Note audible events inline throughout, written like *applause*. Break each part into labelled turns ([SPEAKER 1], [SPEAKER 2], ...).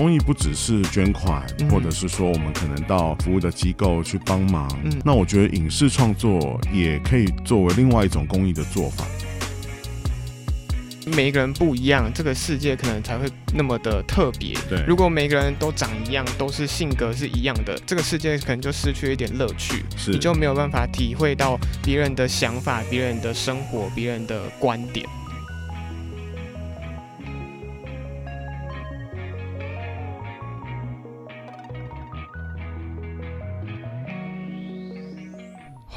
[SPEAKER 1] 公益不只是捐款，或者是说我们可能到服务的机构去帮忙。那我觉得影视创作也可以作为另外一种公益的做法。
[SPEAKER 2] 每一个人不一样，这个世界可能才会那么的特别。
[SPEAKER 1] 对，
[SPEAKER 2] 如果每个人都长一样，都是性格是一样的，这个世界可能就失去一点乐趣，你就没有办法体会到别人的想法、别人的生活、别人的观点。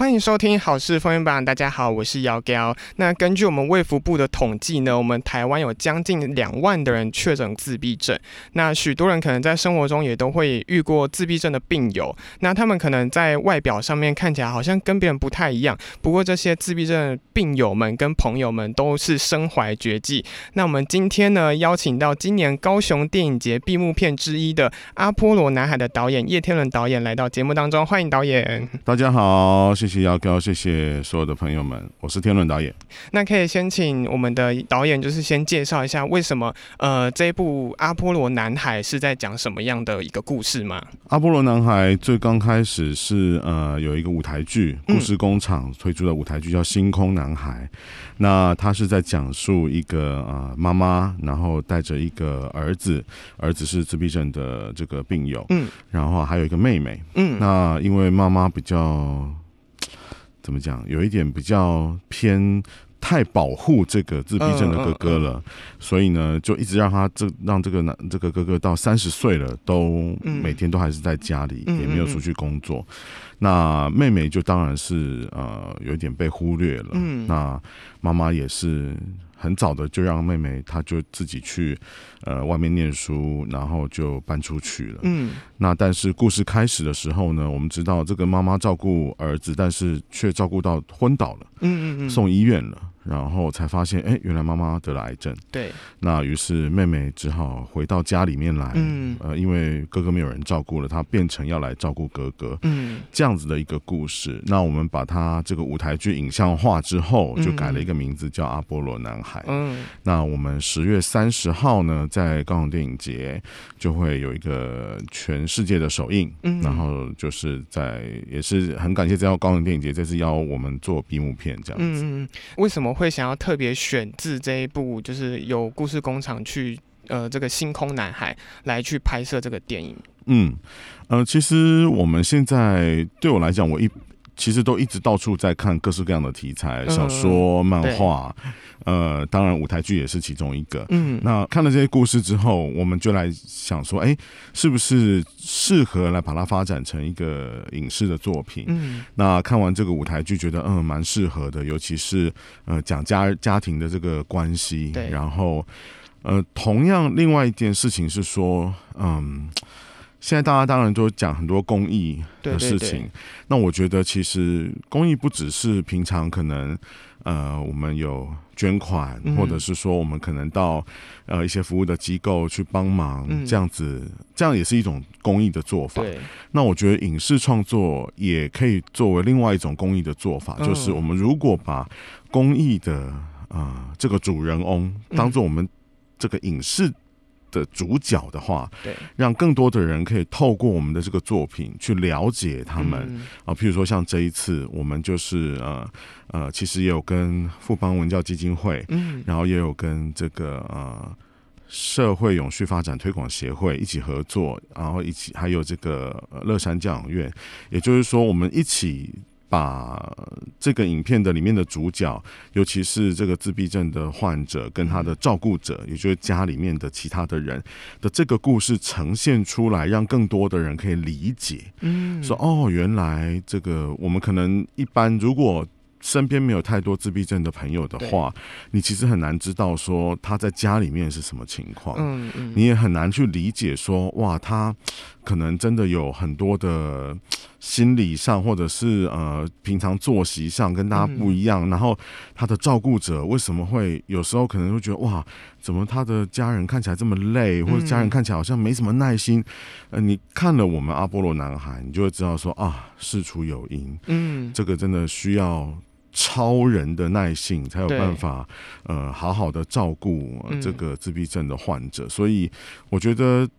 [SPEAKER 2] 欢迎收听好事风云榜，大家好，我是姚彪。那根据我们卫福部的统计呢，我们台湾有将近两万的人确诊自闭症。那许多人可能在生活中也都会遇过自闭症的病友。那他们可能在外表上面看起来好像跟别人不太一样，不过这些自闭症病友们跟朋友们都是身怀绝技。那我们今天呢，邀请到今年高雄电影节闭幕片之一的《阿波罗男孩》的导演叶天伦导演来到节目当中，欢迎导演。
[SPEAKER 1] 大家好，谢谢。要高，谢谢所有的朋友们，我是天伦导演。
[SPEAKER 2] 那可以先请我们的导演，就是先介绍一下为什么呃这一部《阿波罗男孩》是在讲什么样的一个故事吗？
[SPEAKER 1] 《阿波罗男孩》最刚开始是呃有一个舞台剧，故事工厂推出的舞台剧叫《星空男孩》，那他是在讲述一个呃妈妈，然后带着一个儿子，儿子是自闭症的这个病友，嗯，然后还有一个妹妹，嗯，那因为妈妈比较。怎么讲？有一点比较偏太保护这个自闭症的哥哥了，所以呢，就一直让他这让这个男这个哥哥到三十岁了，都每天都还是在家里，也没有出去工作。那妹妹就当然是呃有一点被忽略了。那妈妈也是。很早的就让妹妹，她就自己去，呃，外面念书，然后就搬出去了。嗯，那但是故事开始的时候呢，我们知道这个妈妈照顾儿子，但是却照顾到昏倒了。嗯嗯嗯，送医院了。然后才发现，哎，原来妈妈得了癌症。
[SPEAKER 2] 对。
[SPEAKER 1] 那于是妹妹只好回到家里面来。嗯。呃，因为哥哥没有人照顾了，她变成要来照顾哥哥。嗯。这样子的一个故事，那我们把它这个舞台剧影像化之后，就改了一个名字，叫《阿波罗男孩》。嗯。那我们十月三十号呢，在高雄电影节就会有一个全世界的首映。嗯。然后就是在也是很感谢这高雄电影节这次邀我们做闭幕片这样子。嗯。
[SPEAKER 2] 为什么？会想要特别选自这一部，就是有故事工厂去呃这个星空男孩来去拍摄这个电影。
[SPEAKER 1] 嗯，呃，其实我们现在对我来讲，我一。其实都一直到处在看各式各样的题材，小说、漫画，呃，当然舞台剧也是其中一个。嗯，那看了这些故事之后，我们就来想说，哎，是不是适合来把它发展成一个影视的作品？嗯，那看完这个舞台剧，觉得嗯蛮适合的，尤其是呃讲家家庭的这个关系。
[SPEAKER 2] 对，
[SPEAKER 1] 然后呃，同样另外一件事情是说，嗯。现在大家当然都讲很多公益的事情，那我觉得其实公益不只是平常可能呃我们有捐款，或者是说我们可能到呃一些服务的机构去帮忙这样子，这样也是一种公益的做法。那我觉得影视创作也可以作为另外一种公益的做法，就是我们如果把公益的啊这个主人翁当做我们这个影视。的主角的话，
[SPEAKER 2] 对，
[SPEAKER 1] 让更多的人可以透过我们的这个作品去了解他们啊。譬如说，像这一次，我们就是呃呃，其实也有跟富邦文教基金会，嗯，然后也有跟这个呃社会永续发展推广协会一起合作，然后一起还有这个乐山教养院，也就是说，我们一起。把这个影片的里面的主角，尤其是这个自闭症的患者跟他的照顾者，也就是家里面的其他的人的这个故事呈现出来，让更多的人可以理解。嗯，说哦，原来这个我们可能一般如果。身边没有太多自闭症的朋友的话，你其实很难知道说他在家里面是什么情况。嗯嗯，你也很难去理解说，哇，他可能真的有很多的 *tsk* 心理上，或者是呃平常作息上跟大家不一样。然后他的照顾者为什么会有时候可能会觉得，哇，怎么他的家人看起来这么累，或者家人看起来好像没什么耐心？呃，你看了我们阿波罗男孩，你就会知道说啊，事出有因。嗯，这个真的需要。超人的耐性，才有办法呃好好的照顾这个自闭症的患者。所以我觉得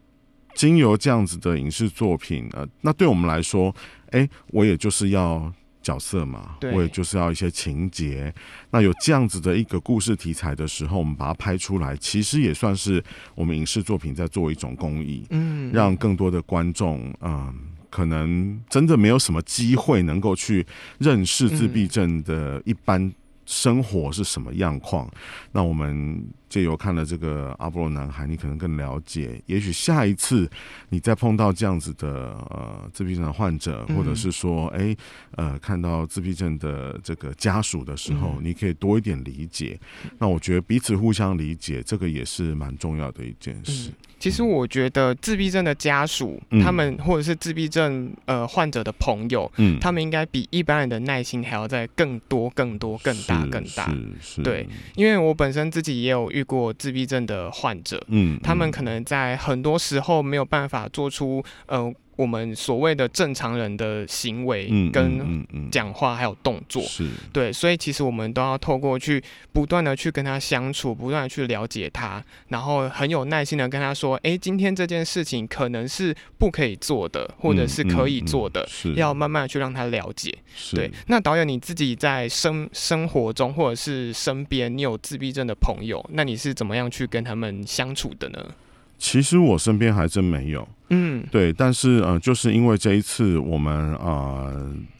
[SPEAKER 1] 经由这样子的影视作品，呃，那对我们来说，哎，我也就是要角色嘛，我也就是要一些情节。那有这样子的一个故事题材的时候，我们把它拍出来，其实也算是我们影视作品在做一种公益，嗯，让更多的观众，嗯，可能真的没有什么机会能够去认识自闭症的一般生活是什么样况。那我们。借由看了这个阿波罗男孩，你可能更了解。也许下一次你再碰到这样子的呃自闭症的患者，或者是说，哎，呃，看到自闭症的这个家属的时候，你可以多一点理解。那我觉得彼此互相理解，这个也是蛮重要的一件事。
[SPEAKER 2] 其实我觉得自闭症的家属，他们或者是自闭症呃患者的朋友，嗯，他们应该比一般人的耐心还要再更多、更多、更大、更大。对，因为我本身自己也有遇。过自闭症的患者，嗯，他们可能在很多时候没有办法做出，呃。我们所谓的正常人的行为、跟讲话还有动作，
[SPEAKER 1] 是
[SPEAKER 2] 对，所以其实我们都要透过去不断的去跟他相处，不断的去了解他，然后很有耐心的跟他说：“哎，今天这件事情可能是不可以做的，或者是可以做的，要慢慢去让他了解。”对。那导演你自己在生生活中或者是身边，你有自闭症的朋友，那你是怎么样去跟他们相处的呢？
[SPEAKER 1] 其实我身边还真没有。嗯，对，但是嗯，就是因为这一次我们啊，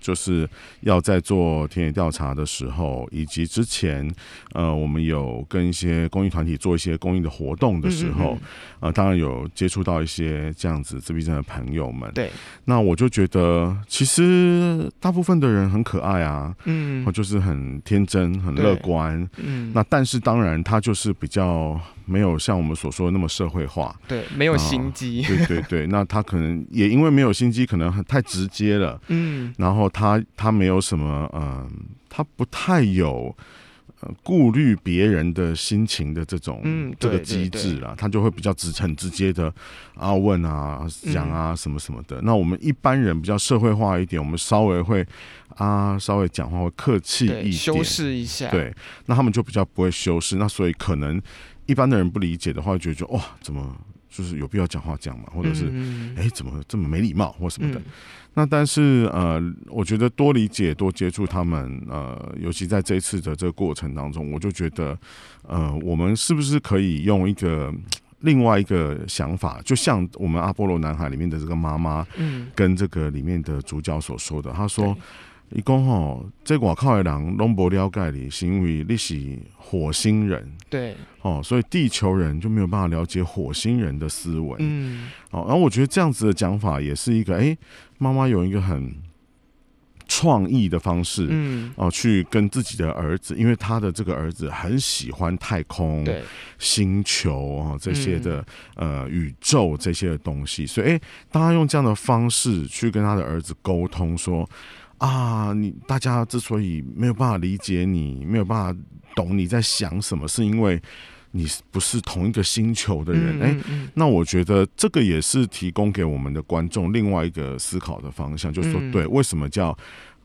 [SPEAKER 1] 就是要在做田野调查的时候，以及之前呃，我们有跟一些公益团体做一些公益的活动的时候，呃，当然有接触到一些这样子自闭症的朋友们。
[SPEAKER 2] 对，
[SPEAKER 1] 那我就觉得其实大部分的人很可爱啊，嗯，就是很天真、很乐观，嗯，那但是当然他就是比较没有像我们所说的那么社会化，
[SPEAKER 2] 对，没有心机，
[SPEAKER 1] 对对对。那他可能也因为没有心机，可能很太直接了，*laughs* 嗯，然后他他没有什么，嗯，他不太有呃顾虑别人的心情的这种这个机制啊，他就会比较直很直接的啊问啊讲啊什么什么的。那我们一般人比较社会化一点，我们稍微会啊稍微讲话会客气一点，
[SPEAKER 2] 修饰一下，
[SPEAKER 1] 对，那他们就比较不会修饰。那所以可能一般的人不理解的话，觉得哇怎么？就是有必要讲话讲嘛，或者是哎怎么这么没礼貌或什么的。那但是呃，我觉得多理解多接触他们，呃，尤其在这一次的这个过程当中，我就觉得呃，我们是不是可以用一个另外一个想法，就像我们阿波罗男孩里面的这个妈妈，嗯，跟这个里面的主角所说的，他说。一讲吼，这外靠的人拢不了解你，是因为你是火星人，
[SPEAKER 2] 对，
[SPEAKER 1] 哦，所以地球人就没有办法了解火星人的思维，嗯，哦，然后我觉得这样子的讲法也是一个，哎，妈妈有一个很创意的方式，嗯，哦，去跟自己的儿子，因为他的这个儿子很喜欢太空、星球啊这些的，呃，宇宙这些的东西，所以，哎，当他用这样的方式去跟他的儿子沟通，说。啊，你大家之所以没有办法理解你，没有办法懂你在想什么，是因为你不是同一个星球的人。哎，那我觉得这个也是提供给我们的观众另外一个思考的方向，就是说，对，为什么叫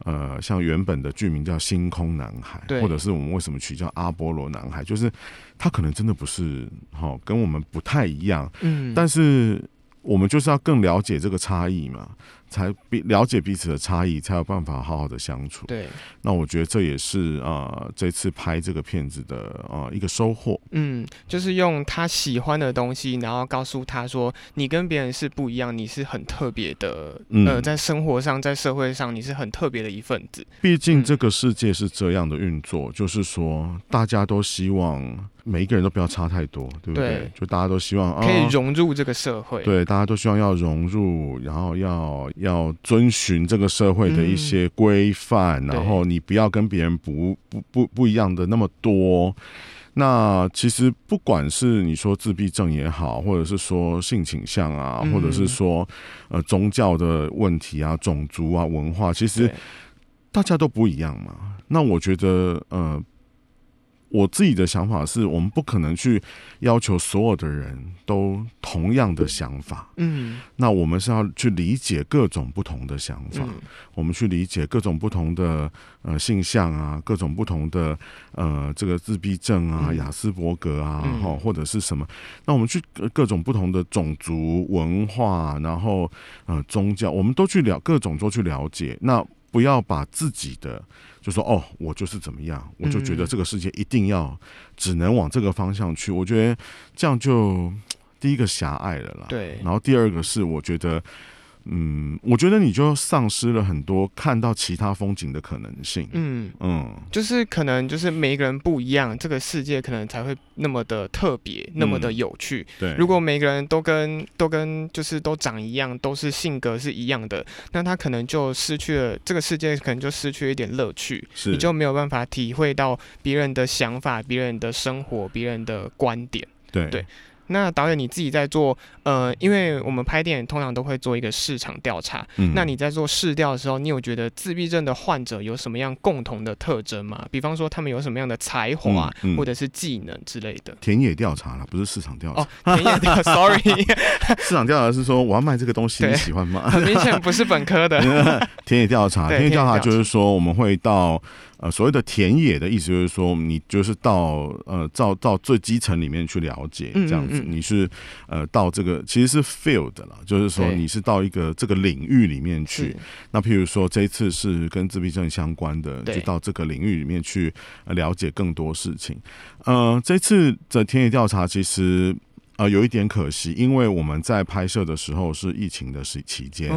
[SPEAKER 1] 呃，像原本的剧名叫《星空男孩》，或者是我们为什么取叫阿波罗男孩？就是他可能真的不是哈，跟我们不太一样。嗯，但是我们就是要更了解这个差异嘛。才彼了解彼此的差异，才有办法好好的相处。
[SPEAKER 2] 对，
[SPEAKER 1] 那我觉得这也是啊，这次拍这个片子的啊一个收获。
[SPEAKER 2] 嗯，就是用他喜欢的东西，然后告诉他说，你跟别人是不一样，你是很特别的。呃，在生活上，在社会上，你是很特别的一份子。
[SPEAKER 1] 毕竟这个世界是这样的运作，就是说大家都希望。每一个人都不要差太多，对不对？就大家都希望
[SPEAKER 2] 可以融入这个社会，
[SPEAKER 1] 对，大家都希望要融入，然后要要遵循这个社会的一些规范，然后你不要跟别人不不不不一样的那么多。那其实不管是你说自闭症也好，或者是说性倾向啊，或者是说呃宗教的问题啊、种族啊、文化，其实大家都不一样嘛。那我觉得呃。我自己的想法是，我们不可能去要求所有的人都同样的想法。嗯，那我们是要去理解各种不同的想法，我们去理解各种不同的呃性向啊，各种不同的呃这个自闭症啊、雅斯伯格啊，哈或者是什么？那我们去各种不同的种族文化，然后呃宗教，我们都去了各种都去了解。那不要把自己的。就说哦，我就是怎么样，我就觉得这个世界一定要只能往这个方向去。我觉得这样就第一个狭隘了啦。
[SPEAKER 2] 对，
[SPEAKER 1] 然后第二个是我觉得。嗯，我觉得你就丧失了很多看到其他风景的可能性。
[SPEAKER 2] 嗯嗯，就是可能就是每一个人不一样，这个世界可能才会那么的特别，那么的有趣。
[SPEAKER 1] 对，
[SPEAKER 2] 如果每个人都跟都跟就是都长一样，都是性格是一样的，那他可能就失去了这个世界，可能就失去了一点乐趣。
[SPEAKER 1] 是，
[SPEAKER 2] 你就没有办法体会到别人的想法、别人的生活、别人的观点。
[SPEAKER 1] 对
[SPEAKER 2] 对。那导演你自己在做，呃，因为我们拍电影通常都会做一个市场调查。嗯。那你在做试调的时候，你有觉得自闭症的患者有什么样共同的特征吗？比方说他们有什么样的才华或者是技能之类的？
[SPEAKER 1] 田野调查了，不是市场调查。
[SPEAKER 2] 哦，田野调，sorry。*laughs*
[SPEAKER 1] 市场调查是说我要卖这个东西，你喜欢吗？
[SPEAKER 2] 很 *laughs* 明显不是本科的。*laughs*
[SPEAKER 1] 田野调查，田野调查就是说我们会到。呃，所谓的田野的意思就是说，你就是到呃，到到最基层里面去了解这样子。你是呃，到这个其实是 field 了，就是说你是到一个这个领域里面去。那譬如说这一次是跟自闭症相关的，就到这个领域里面去了解更多事情。呃，这次的田野调查其实。呃，有一点可惜，因为我们在拍摄的时候是疫情的时期间，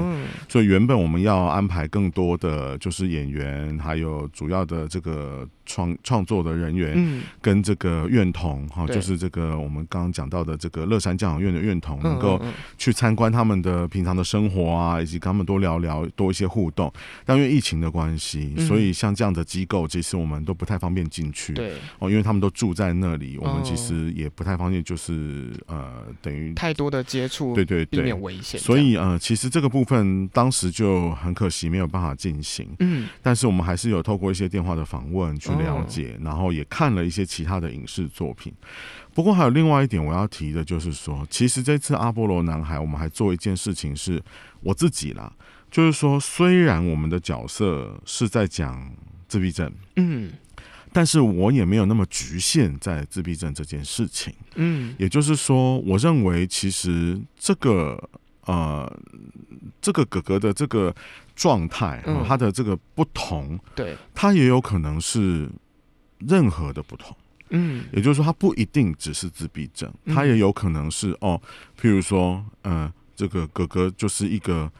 [SPEAKER 1] 所以原本我们要安排更多的就是演员，还有主要的这个。创创作的人员，跟这个院童哈，就是这个我们刚刚讲到的这个乐山教养院的院童，能够去参观他们的平常的生活啊，以及跟他们多聊聊，多一些互动。但因为疫情的关系，所以像这样的机构，其实我们都不太方便进去。
[SPEAKER 2] 对
[SPEAKER 1] 哦，因为他们都住在那里，我们其实也不太方便，就是呃，等于
[SPEAKER 2] 太多的接触，
[SPEAKER 1] 对对，
[SPEAKER 2] 避免危险。
[SPEAKER 1] 所以呃，其实这个部分当时就很可惜，没有办法进行。嗯，但是我们还是有透过一些电话的访问去。了解，然后也看了一些其他的影视作品。不过还有另外一点我要提的，就是说，其实这次《阿波罗男孩》，我们还做一件事情，是我自己啦，就是说，虽然我们的角色是在讲自闭症，嗯，但是我也没有那么局限在自闭症这件事情，嗯，也就是说，我认为其实这个呃，这个哥哥的这个。状态，他的这个不同，
[SPEAKER 2] 对，
[SPEAKER 1] 他也有可能是任何的不同，嗯，也就是说，他不一定只是自闭症，他也有可能是哦，譬如说，嗯，这个哥哥就是一个，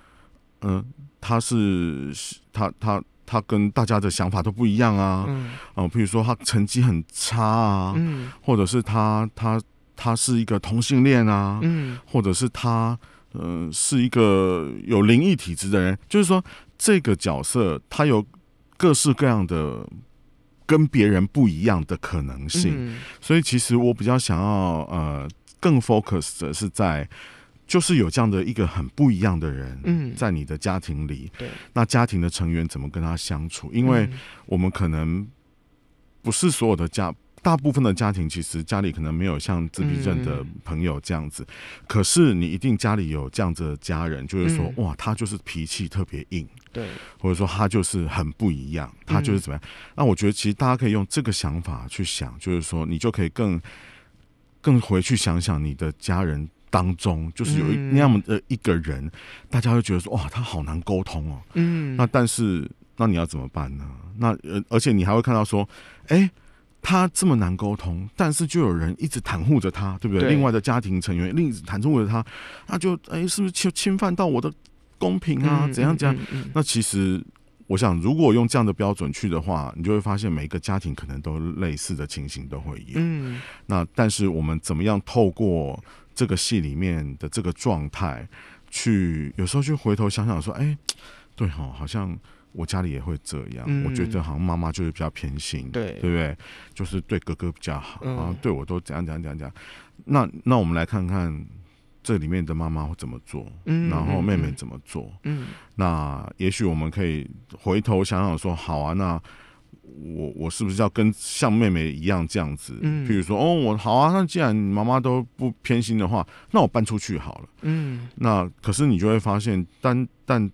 [SPEAKER 1] 嗯，他是他他他跟大家的想法都不一样啊，嗯，哦，譬如说他成绩很差啊，嗯，或者是他他他是一个同性恋啊，嗯，或者是他。嗯，是一个有灵异体质的人，就是说这个角色他有各式各样的跟别人不一样的可能性，所以其实我比较想要呃更 focus 的是在，就是有这样的一个很不一样的人，嗯。在你的家庭里，
[SPEAKER 2] 对，
[SPEAKER 1] 那家庭的成员怎么跟他相处？因为我们可能不是所有的家。大部分的家庭其实家里可能没有像自闭症的朋友这样子，可是你一定家里有这样子的家人，就是说哇，他就是脾气特别硬，
[SPEAKER 2] 对，
[SPEAKER 1] 或者说他就是很不一样，他就是怎么样？那我觉得其实大家可以用这个想法去想，就是说你就可以更更回去想想你的家人当中，就是有一那样的一个人，大家会觉得说哇，他好难沟通哦，嗯，那但是那你要怎么办呢？那呃，而且你还会看到说，哎。他这么难沟通，但是就有人一直袒护着他，对不对？另外的家庭成员另一直袒护着他，那就哎，是不是侵侵犯到我的公平啊？怎样怎样？那其实我想，如果用这样的标准去的话，你就会发现每一个家庭可能都类似的情形都会有。嗯，那但是我们怎么样透过这个戏里面的这个状态，去有时候去回头想想说，哎，对哈，好像。我家里也会这样，我觉得好像妈妈就是比较偏心，
[SPEAKER 2] 对
[SPEAKER 1] 对不对？就是对哥哥比较好，然后对我都怎样怎样怎样怎样。那那我们来看看这里面的妈妈会怎么做，然后妹妹怎么做。嗯，那也许我们可以回头想想说，好啊，那我我是不是要跟像妹妹一样这样子？
[SPEAKER 2] 嗯
[SPEAKER 1] 譬如说，哦，我好啊，那既然妈妈都不偏心的话，那我搬出去好了。
[SPEAKER 2] 嗯
[SPEAKER 1] 那可是你就会发现，但但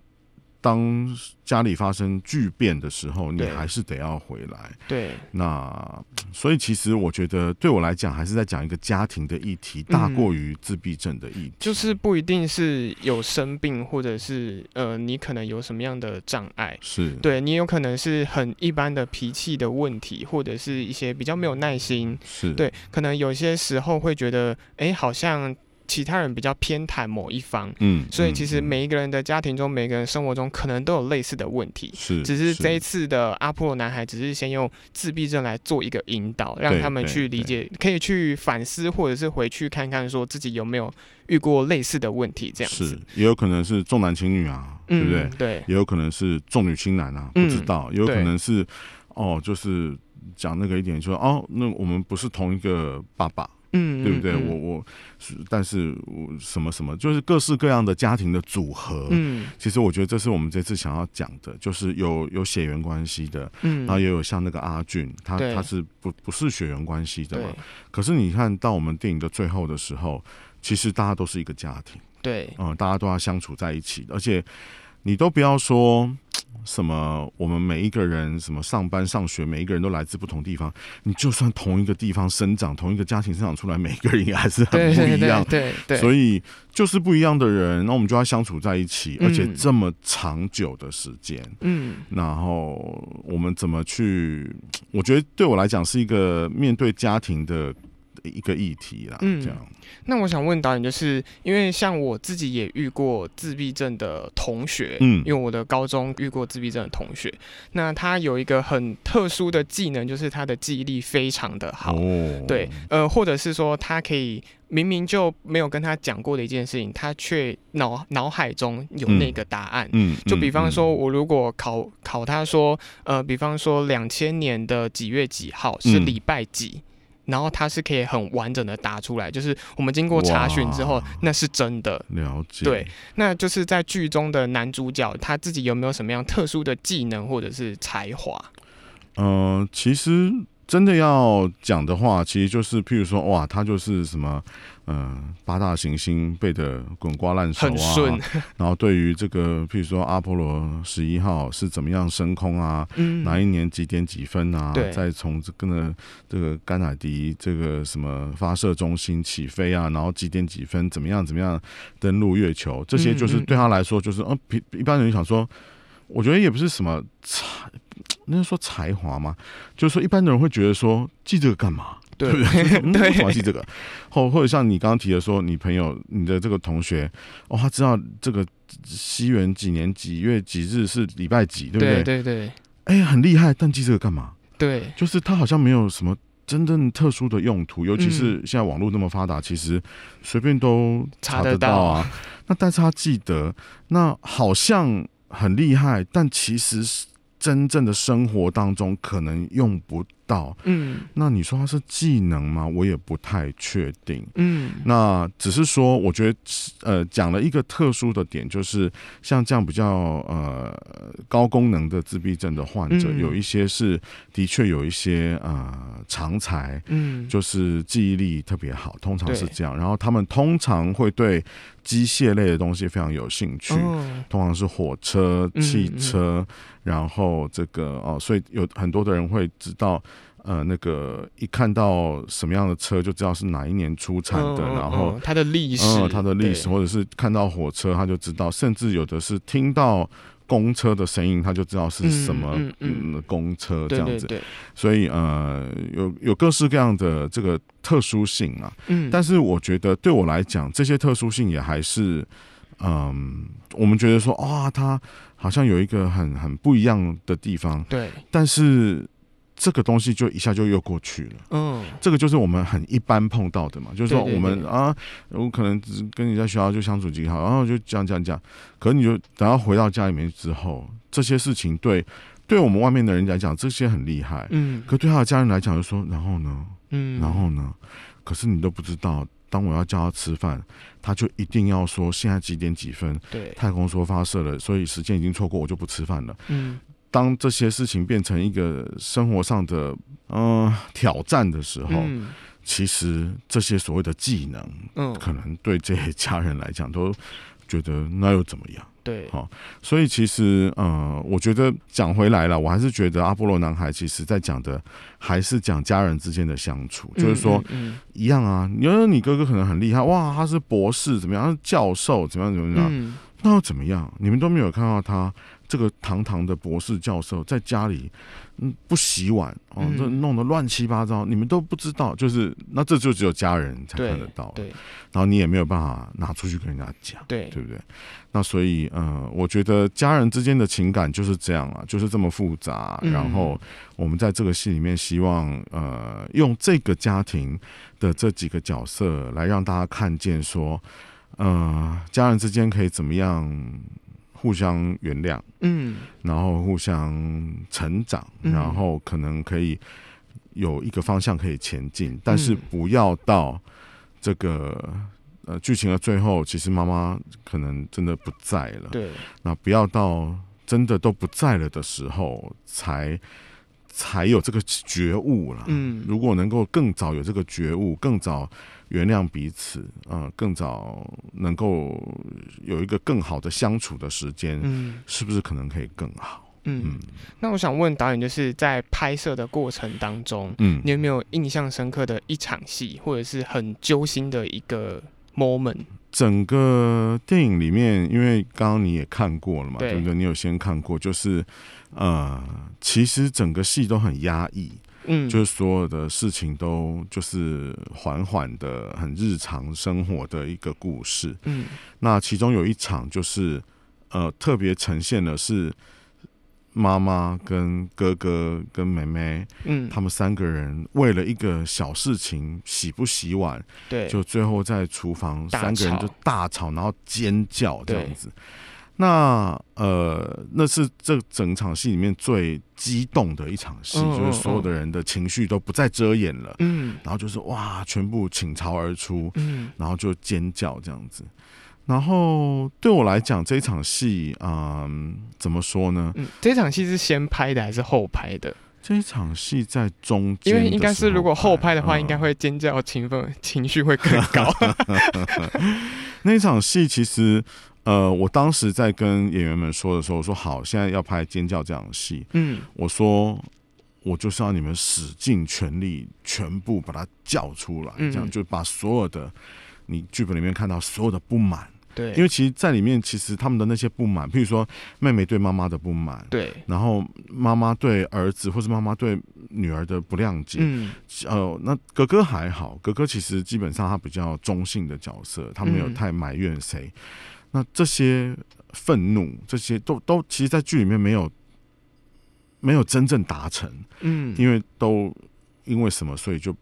[SPEAKER 1] 当家里发生巨变的时候，你还是得要回来。
[SPEAKER 2] 对，
[SPEAKER 1] 那 *tsk* 所以其实我觉得，对我来讲，还是在讲一个家庭的议题，大过于自闭症的议题。
[SPEAKER 2] 就是不一定是有生病，或者是呃，你可能有什么样的障碍。
[SPEAKER 1] 是，
[SPEAKER 2] 对你有可能是很一般的脾气的问题，或者是一些比较没有耐心。
[SPEAKER 1] 是，
[SPEAKER 2] 对，可能有些时候会觉得，哎，好像其他人比较偏袒某一方。
[SPEAKER 1] 嗯，
[SPEAKER 2] 所以其实
[SPEAKER 1] 嗯
[SPEAKER 2] 每一个人的家庭中，每个人生活中可能都有类似的问题。
[SPEAKER 1] 是，
[SPEAKER 2] 只是这一次的阿波罗男孩，只是先用自闭症来做一个引导，让他们去理解，可以去反思，或者是回去看看，说自己有没有遇过类似的问题，这样
[SPEAKER 1] 是
[SPEAKER 2] 子。，
[SPEAKER 1] 也有可能是重男轻女啊，对不对
[SPEAKER 2] 嗯？？对，
[SPEAKER 1] 也有可能是重女轻男啊，不
[SPEAKER 2] 嗯
[SPEAKER 1] 知道，也有可能是哦，就是讲那个一点，就说哦，那我们不是同一个爸爸，
[SPEAKER 2] 嗯，
[SPEAKER 1] 对不对？
[SPEAKER 2] 嗯
[SPEAKER 1] 我我，但是我什么什么，就是各式各样的家庭的组合。
[SPEAKER 2] 嗯
[SPEAKER 1] 其实我觉得这是我们这次想要讲的，就是有有血缘关系的，
[SPEAKER 2] 嗯，
[SPEAKER 1] 然后也有像那个阿俊，他他是不不是血缘关系的嘛？可是你看到我们电影的最后的时候，其实大家都是一个家庭。
[SPEAKER 2] 对，
[SPEAKER 1] 嗯，大家都要相处在一起，而且你都不要说什么，我们每一个人什么上班上学，每一个人都来自不同地方，你就算同一个地方生长，同一个家庭生长出来，每一个人也还是很不一样。
[SPEAKER 2] 对对对，
[SPEAKER 1] 所以就是不一样的人，那我们就要相处在一起，而且
[SPEAKER 2] 嗯
[SPEAKER 1] 这么长久的时间，
[SPEAKER 2] 嗯
[SPEAKER 1] 然后我们怎么去？我觉得对我来讲是一个面对家庭的一个议题啦。
[SPEAKER 2] 嗯
[SPEAKER 1] 这样，
[SPEAKER 2] 那我想问导演，就是因为像我自己也遇过自闭症的同学，
[SPEAKER 1] 嗯
[SPEAKER 2] 因为我的高中遇过自闭症的同学，那他有一个很特殊的技能，就是他的记忆力非常的好。
[SPEAKER 1] 哦，
[SPEAKER 2] 对，呃，或者是说他可以明明就没有跟他讲过的一件事情，他却脑脑海中有那个答案。
[SPEAKER 1] 嗯，
[SPEAKER 2] 就比方说，
[SPEAKER 1] 嗯，
[SPEAKER 2] 我如果考考他说，呃，比方说两千年的几月几号是
[SPEAKER 1] 嗯
[SPEAKER 2] 礼拜几，然后他是可以很完整的答出来，就是我们经过查询之后，那是真的。
[SPEAKER 1] 了解，
[SPEAKER 2] 对，那就是在剧中的男主角他自己有没有什么样特殊的技能或者是才华？
[SPEAKER 1] 呃，其实真的要讲的话，其实就是譬如说，哇，他就是什么，呃，八大行星背的滚瓜烂熟啊，
[SPEAKER 2] 顺，
[SPEAKER 1] 然后对于这个，譬如说阿波罗十一号是怎么样升空啊，
[SPEAKER 2] 嗯，
[SPEAKER 1] 哪一年几点几分啊？
[SPEAKER 2] 对。
[SPEAKER 1] 再从这个呢这个甘乃迪这个什么发射中心起飞啊，然后几点几分怎么样怎么样登陆月球，这些就是
[SPEAKER 2] 嗯嗯。
[SPEAKER 1] 对他来说就是，呃，一一般人想说，我觉得也不是什么才，那是说才华吗，就是说一般的人会觉得说记这个干嘛？
[SPEAKER 2] 对
[SPEAKER 1] 对不对？*laughs* 嗯
[SPEAKER 2] 对
[SPEAKER 1] 为什么要记这个？或或者像你刚刚提的说，你朋友、你的这个同学，哦，他知道这个西元几年几月几日是礼拜几，对不
[SPEAKER 2] 对
[SPEAKER 1] 对？
[SPEAKER 2] 对对
[SPEAKER 1] 哎、很厉害，但记这个干嘛？
[SPEAKER 2] 对，
[SPEAKER 1] 就是他好像没有什么真正特殊的用途，尤其是
[SPEAKER 2] 嗯
[SPEAKER 1] 现在网络那么发达，其实随便都查得
[SPEAKER 2] 到
[SPEAKER 1] 啊。*laughs* 那但是他记得，那好像很厉害，但其实是真正的生活当中可能用不到。
[SPEAKER 2] 嗯
[SPEAKER 1] 那你说它是技能吗？我也不太确定。
[SPEAKER 2] 嗯
[SPEAKER 1] 那只是说，我觉得呃讲了一个特殊的点，就是像这样比较呃高功能的自闭症的患者，
[SPEAKER 2] 嗯
[SPEAKER 1] 有一些是的确有一些呃常才，
[SPEAKER 2] 嗯，
[SPEAKER 1] 就是记忆力特别好，通常是这样。然后他们通常会对机械类的东西非常有兴趣。
[SPEAKER 2] 哦
[SPEAKER 1] 通常是火车、
[SPEAKER 2] 嗯
[SPEAKER 1] 汽车，然后这个哦，所以有很多的人会知道，呃，那个一看到什么样的车就知道是哪一年出产的，然后
[SPEAKER 2] 嗯它的历史，
[SPEAKER 1] 嗯，它的历史，或者是看到火车他就知道，甚至有的是听到公车的声音，他就知道是什么
[SPEAKER 2] 嗯嗯。
[SPEAKER 1] 嗯公车这样子。
[SPEAKER 2] 对对对，
[SPEAKER 1] 所以呃，有有各式各样的这个特殊性啊，
[SPEAKER 2] 嗯，
[SPEAKER 1] 但是我觉得对我来讲，这些特殊性也还是，嗯，我们觉得说，啊，它好像有一个很很不一样的地方，
[SPEAKER 2] 对，
[SPEAKER 1] 但是这个东西就一下就又过去了。
[SPEAKER 2] 嗯。
[SPEAKER 1] 这个就是我们很一般碰到的嘛，就是说我们
[SPEAKER 2] 对。
[SPEAKER 1] 啊，我可能只跟你在学校就相处几好，然后就讲讲讲，可你就等到回到家里面之后，这些事情对对我们外面的人来讲，这些很厉害，
[SPEAKER 2] 嗯。
[SPEAKER 1] 可对他的家人来讲，就说然后呢，
[SPEAKER 2] 嗯，
[SPEAKER 1] 然后呢？可是你都不知道，当我要叫他吃饭，他就一定要说现在几点几分，
[SPEAKER 2] 对，
[SPEAKER 1] 太空梭发射了，所以时间已经错过，我就不吃饭了。
[SPEAKER 2] 嗯
[SPEAKER 1] 当这些事情变成一个生活上的嗯挑战的时候，其实这些所谓的技能，嗯，可能对这些家人来讲都觉得那又怎么样？
[SPEAKER 2] 对，
[SPEAKER 1] 好，所以其实，呃，我觉得讲回来了，我还是觉得阿波罗男孩其实在讲的还是讲家人之间的相处，就是说，一样啊。你说你哥哥可能很厉害，哇，他是博士，怎么样？他是教授，怎么样？怎么样？那又怎么样？你们都没有看到他这个堂堂的博士教授在家里。嗯，不洗碗哦，这弄得乱七八糟，你们都不知道，就是那这就只有家人才看得到，
[SPEAKER 2] 对，
[SPEAKER 1] 然后你也没有办法拿出去跟人家讲，
[SPEAKER 2] 对，
[SPEAKER 1] 对不对？那所以，嗯，我觉得家人之间的情感就是这样啊，就是这么复杂。然后我们在这个戏里面，希望呃，用这个家庭的这几个角色来让大家看见，说，呃，家人之间可以怎么样。互相原谅，嗯，然后互相成长，然后可能可以有一个方向可以前进，但是不要到这个呃剧情的最后，其实妈妈可能真的不在了，
[SPEAKER 2] 对，
[SPEAKER 1] 那不要到真的都不在了的时候才。才有这个觉悟了。嗯，如果能够更早有这个觉悟，更早原谅彼此，嗯，更早能够有一个更好的相处的时间，嗯，是不是可能可以更好？
[SPEAKER 2] 嗯，那我想问导演，就是在拍摄的过程当中，嗯，你有没有印象深刻的一场戏，或者是很揪心的一个 moment？
[SPEAKER 1] 整个电影里面，因为刚刚你也看过了嘛，对不对？你有先看过，就是。呃，其实整个戏都很压抑，嗯，就是所有的事情都就是缓缓的、很日常生活的一个故事，嗯，那其中有一场就是呃，特别呈现的是妈妈跟哥哥跟妹妹，嗯，他们三个人为了一个小事情洗不洗碗，
[SPEAKER 2] 对，
[SPEAKER 1] 就最后在厨房三个人就大吵，然后尖叫这样子。那呃，那是这整场戏里面最激动的一场戏，就是所有的人的情绪都不再遮掩了，嗯，然后就是哇，全部倾巢而出，嗯，然后就尖叫这样子。然后对我来讲，这一场戏嗯，怎么说呢？嗯，
[SPEAKER 2] 这场戏是先拍的还是后拍的？
[SPEAKER 1] 这一场戏在中间，
[SPEAKER 2] 因为应该是如果后拍的话，应该会尖叫情分情绪会更高。*laughs*
[SPEAKER 1] 那场戏其实。呃，我当时在跟演员们说的时候，我说好，现在要拍尖叫这场戏。嗯，我说我就是要你们使尽全力，全部把它叫出来，这样就把所有的你剧本里面看到所有的不满，
[SPEAKER 2] 对，
[SPEAKER 1] 因为其实在里面，其实他们的那些不满，譬如说妹妹对妈妈的不满，
[SPEAKER 2] 对，
[SPEAKER 1] 然后妈妈对儿子或是妈妈对女儿的不谅解，嗯，呃，那哥哥还好，哥哥其实基本上他比较中性的角色，他没有太埋怨谁。那这些愤怒，这些都都，其实，在剧里面没有没有真正达成，嗯，因为都因为什么，所以就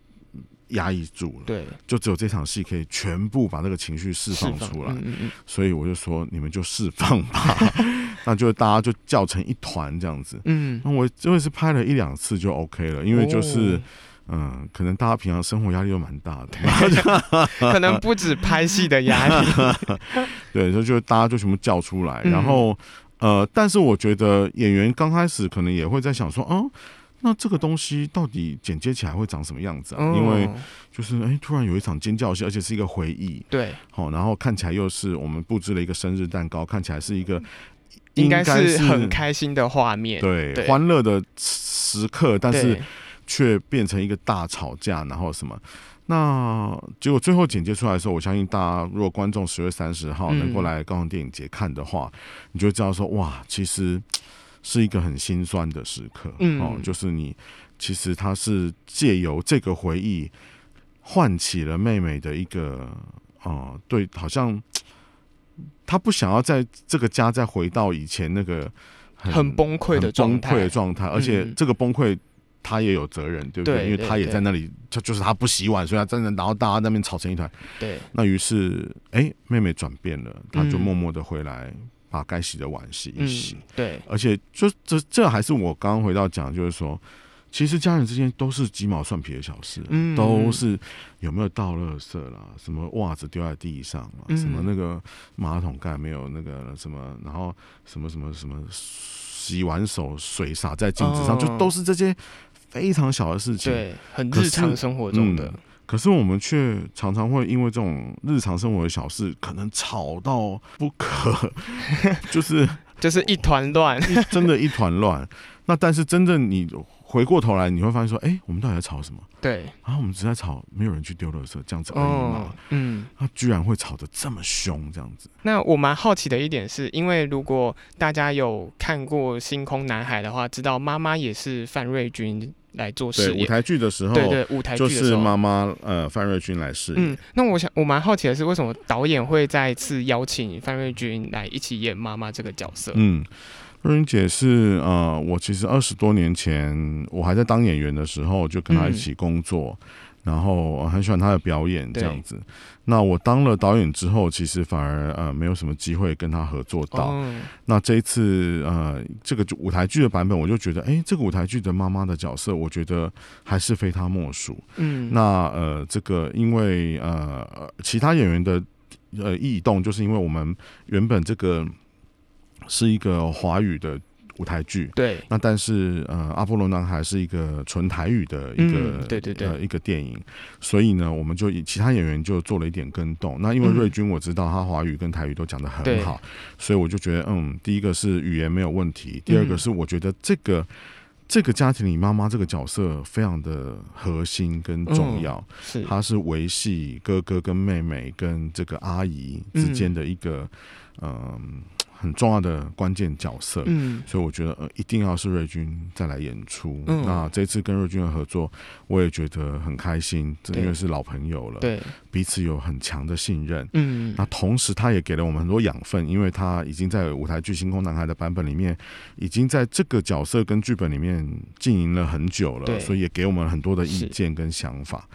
[SPEAKER 1] 压抑住了，
[SPEAKER 2] 对，
[SPEAKER 1] 就只有这场戏可以全部把这个情绪释放出来，嗯嗯，所以我就说，你们就释放吧，*laughs* 那就大家就叫成一团这样子，嗯，那我因为是拍了一两次就 OK 了，因为就是。嗯，可能大家平常生活压力都蛮大
[SPEAKER 2] 的，*laughs* 可能不止拍戏的压力。*laughs*
[SPEAKER 1] 对，所以就大家就全部叫出来，然后呃，但是我觉得演员刚开始可能也会在想说，哦，那这个东西到底剪接起来会长什么样子啊？因为就是哎，突然有一场尖叫戏，而且是一个回忆，
[SPEAKER 2] 对，
[SPEAKER 1] 好，然后看起来又是我们布置了一个生日蛋糕，看起来是一个
[SPEAKER 2] 应该是很开心的画面，
[SPEAKER 1] 对，欢乐的时刻，但是。却变成一个大吵架，然后什么？那结果最后剪接出来的时候，我相信大家如果观众十月三十号能够来高雄电影节看的话，你就知道说哇，其实是一个很心酸的时刻哦。就是你其实他是借由这个回忆唤起了妹妹的一个哦，对，好像他不想要在这个家再回到以前那个
[SPEAKER 2] 很崩溃的状态
[SPEAKER 1] 崩溃的状态，而且这个崩溃。他也有责任，对不对？因为他也在那里，就就是他不洗碗，所以他真的，然后大家那边吵成一团。
[SPEAKER 2] 对。
[SPEAKER 1] 那于是，哎，妹妹转变了，她就默默的回来，把该洗的碗洗一洗。
[SPEAKER 2] 对。
[SPEAKER 1] 而且，就这这还是我刚刚回到讲，就是说，其实家人之间都是鸡毛蒜皮的小事，都是有没有倒垃圾啦，什么袜子丢在地上了，什么那个马桶盖没有那个什么，然后什么什么什么。洗完手水洒在镜子上，就都是这些非常小的事情，
[SPEAKER 2] 对，很日常生活中的。
[SPEAKER 1] 可是我们却常常会因为这种日常生活的小事，可能吵到不可，*laughs* 就是 *laughs*
[SPEAKER 2] 就是一团乱，
[SPEAKER 1] 真的，一团乱。那但是真正你回过头来，你会发现说，哎，我们到底在吵什么？
[SPEAKER 2] 对，
[SPEAKER 1] 然后我们只在吵，没有人去丢垃圾，这样子而已嘛。嗯，他居然会吵得这么凶，这样子。
[SPEAKER 2] 那我蛮好奇的一点是，因为如果大家有看过《星空男孩》的话，知道妈妈也是范瑞君来做饰演
[SPEAKER 1] 舞台剧的时候，
[SPEAKER 2] 对对，舞台剧
[SPEAKER 1] 就是妈妈呃范瑞君来饰演。嗯，
[SPEAKER 2] 那我想我蛮好奇的是，为什么导演会再次邀请范瑞君来一起演妈妈这个角色？嗯。
[SPEAKER 1] 瑞云姐是呃，我其实二十多年前我还在当演员的时候，就跟她一起工作，然后很喜欢他的表演这样子。那我当了导演之后，其实反而呃没有什么机会跟他合作到。那这一次呃，这个舞台剧的版本，我就觉得，哎，这个舞台剧的妈妈的角色，我觉得还是非他莫属。嗯，那呃，这个因为呃其他演员的呃异动，就是因为我们原本这个。是一个华语的舞台剧，
[SPEAKER 2] 对。
[SPEAKER 1] 那但是呃，阿波罗男孩是一个纯台语的一个，
[SPEAKER 2] 对对对，
[SPEAKER 1] 一个电影。所以呢，我们就以其他演员就做了一点跟动。那因为瑞军我知道他华语跟台语都讲的很好，所以我就觉得，嗯，第一个是语言没有问题，第二个是我觉得这个这个家庭里妈妈这个角色非常的核心跟重要，
[SPEAKER 2] 是
[SPEAKER 1] 她是维系哥哥跟妹妹跟这个阿姨之间的一个，嗯。很重要的关键角色，嗯，所以我觉得呃，一定要是瑞军再来演出。那这次跟瑞军的合作，我也觉得很开心，因为是老朋友了，
[SPEAKER 2] 对，
[SPEAKER 1] 彼此有很强的信任。嗯，那同时他也给了我们很多养分，因为他已经在舞台剧《星空男孩》的版本里面，已经在这个角色跟剧本里面经营了很久了，所以也给我们很多的意见跟想法。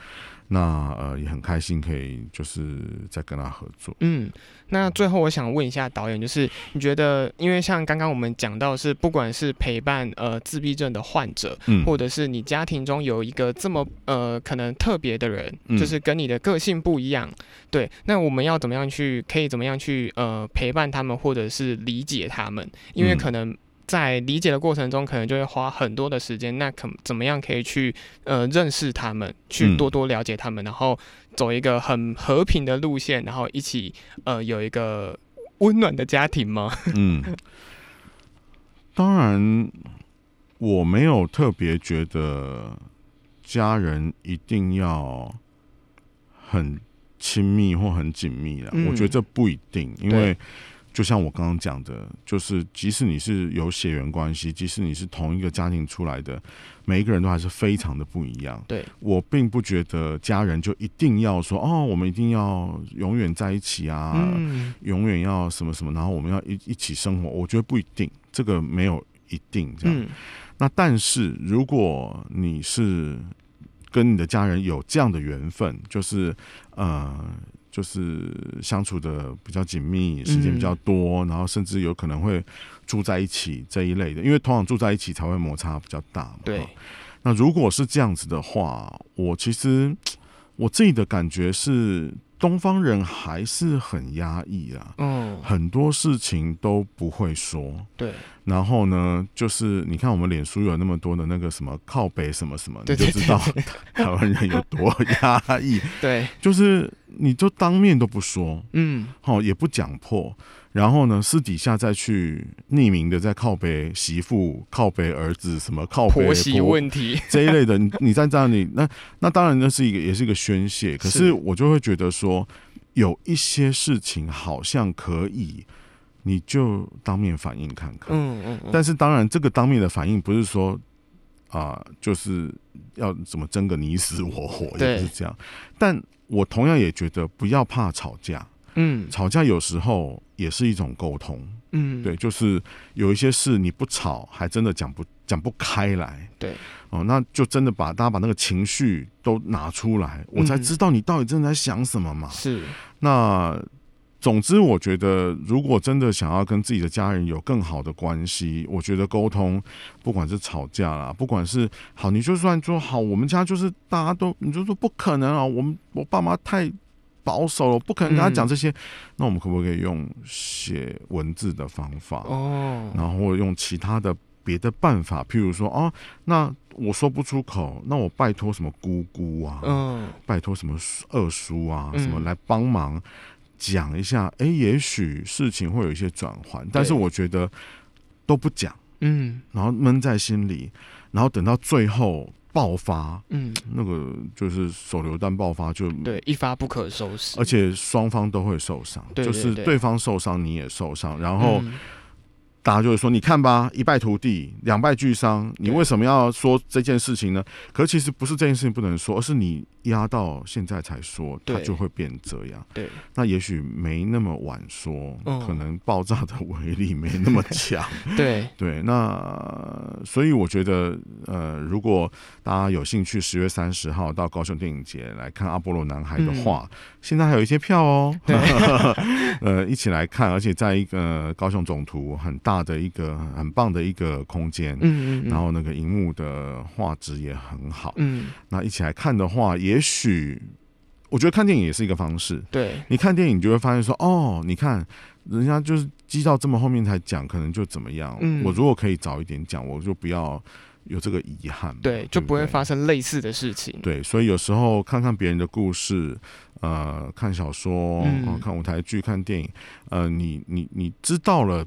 [SPEAKER 1] 那呃也很开心，可以就是再跟他合作。
[SPEAKER 2] 嗯，那最后我想问一下导演，就是你觉得，因为像刚刚我们讲到是，不管是陪伴呃自闭症的患者，嗯，或者是你家庭中有一个这么呃可能特别的人，就是跟你的个性不一样，对，那我们要怎么样去，可以怎么样去呃陪伴他们，或者是理解他们，因为可能。在理解的过程中，可能就会花很多的时间。那可怎么样可以去呃认识他们，去多多了解他们，然后走一个很和平的路线，然后一起呃有一个温暖的家庭吗？嗯，
[SPEAKER 1] 当然，我没有特别觉得家人一定要很亲密或很紧密的。我觉得这不一定，因为。就像我刚刚讲的，就是即使你是有血缘关系，即使你是同一个家庭出来的，每一个人都还是非常的不一样。
[SPEAKER 2] 对
[SPEAKER 1] 我并不觉得家人就一定要说哦，我们一定要永远在一起啊，永远要什么什么，然后我们要一一起生活。我觉得不一定，这个没有一定这样。那但是如果你是跟你的家人有这样的缘分，就是呃。就是相处的比较紧密，时间比较多，然后甚至有可能会住在一起这一类的，因为通常住在一起才会摩擦比较大嘛。
[SPEAKER 2] 对，
[SPEAKER 1] 那如果是这样子的话，我其实 *tsk* 我自己的感觉是。东方人还是很压抑啊，嗯，很多事情都不会说，
[SPEAKER 2] 对。
[SPEAKER 1] 然后呢，就是你看我们脸书有那么多的那个什么靠北什么什么，你就知道台湾人有多压抑，*laughs*
[SPEAKER 2] 对，
[SPEAKER 1] 就是你就当面都不说，嗯，好也不讲破。然后呢，私底下再去匿名的在靠北媳妇、靠北儿子、什么靠北
[SPEAKER 2] 婆媳问题
[SPEAKER 1] 这一类的，你你在这样里，那那当然那是一个也是一个宣泄。可是我就会觉得说，有一些事情好像可以，你就当面反映看看。嗯嗯。但是当然，这个当面的反应不是说啊，就是要怎么争个你死我活，也不是这样。但我同样也觉得不要怕吵架。嗯，吵架有时候也是一种沟通。嗯，对，就是有一些事你不吵，还真的讲不讲不开来。
[SPEAKER 2] 对，
[SPEAKER 1] 哦，那就真的把大家把那个情绪都拿出来，我才知道你到底正在想什么嘛。
[SPEAKER 2] 是。
[SPEAKER 1] 那总之，我觉得如果真的想要跟自己的家人有更好的关系，我觉得沟通，不管是吵架啦，不管是好，你就算说好，我们家就是大家都，你就说不可能啊，我们我爸妈太。保守了，不可能跟他讲这些。那我们可不可以用写文字的方法？哦，然后用其他的别的办法，譬如说，哦，那我说不出口，那我拜托什么姑姑啊，嗯，拜托什么二叔啊，什么来帮忙讲一下？哎，也许事情会有一些转换，但是我觉得都不讲，嗯，然后闷在心里，然后等到最后。爆发，嗯，那个就是手榴弹爆发，就
[SPEAKER 2] 对一发不可收拾，
[SPEAKER 1] 而且双方都会受伤，就是对方受伤，你也受伤，然后。大家就会说：“你看吧，一败涂地，两败俱伤。你为什么要说这件事情呢？可其实不是这件事情不能说，而是你压到现在才说，它就会变这样。
[SPEAKER 2] 对，
[SPEAKER 1] 那也许没那么晚说，可能爆炸的威力没那么强。*laughs*
[SPEAKER 2] 对
[SPEAKER 1] 对，那所以我觉得，呃，如果大家有兴趣，十月三十号到高雄电影节来看《阿波罗男孩》的话，现在还有一些票哦。*laughs* *laughs* 呃，一起来看，而且在一个高雄总图很大。的一个很棒的一个空间，嗯嗯，然后那个荧幕的画质也很好，嗯，那一起来看的话，也许我觉得看电影也是一个方式，
[SPEAKER 2] 对，
[SPEAKER 1] 你看电影就会发现说，哦，你看人家就是积到这么后面才讲，可能就怎么样，嗯，我如果可以早一点讲，我就不要有这个遗憾，
[SPEAKER 2] 对，就不会发生类似的事情，
[SPEAKER 1] 对，所以有时候看看别人的故事，呃，看小说，看舞台剧，看电影，呃，你你你知道了。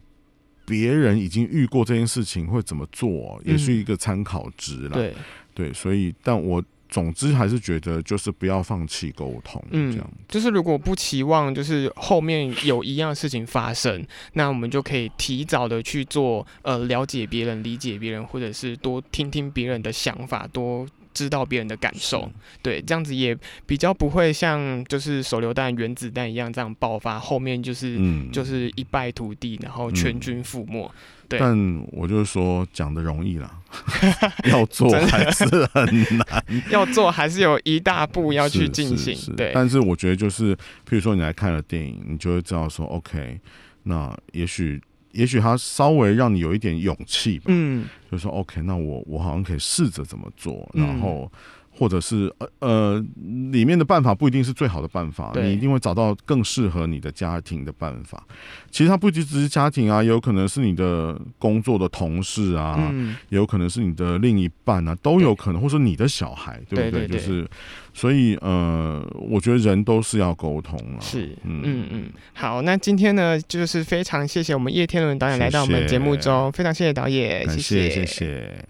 [SPEAKER 1] 别人已经遇过这件事情会怎么做，也是一个参考值了。
[SPEAKER 2] 对
[SPEAKER 1] 对，所以，但我总之还是觉得，就是不要放弃沟通。嗯，这样
[SPEAKER 2] 就是如果不期望就是后面有一样事情发生，那我们就可以提早的去做呃了解别人、理解别人，或者是多听听别人的想法，多。知道别人的感受，对，这样子也比较不会像就是手榴弹、原子弹一样这样爆发，后面就是就是一败涂地，然后全军覆没。对，
[SPEAKER 1] 但我就是说讲的容易啦，*laughs* 要做还是很难，
[SPEAKER 2] 要做还是有一大步要去进行。对，
[SPEAKER 1] 但是我觉得就是，譬如说你来看了电影，你就会知道说，OK，那也许。也许他稍微让你有一点勇气吧，嗯，就说 OK，那我我好像可以试着怎么做，然后。或者是呃呃，里面的办法不一定是最好的办法，你一定会找到更适合你的家庭的办法。其实它不仅只是家庭啊，也有可能是你的工作的同事啊，也有可能是你的另一半啊，都有可能，或者你的小孩，对不对？就是，所以呃，我觉得人都是要沟通了。
[SPEAKER 2] 是，嗯嗯嗯。好，那今天呢，就是非常谢谢我们叶天伦导演来到我们节目中，非常谢谢导演，谢谢
[SPEAKER 1] 谢谢。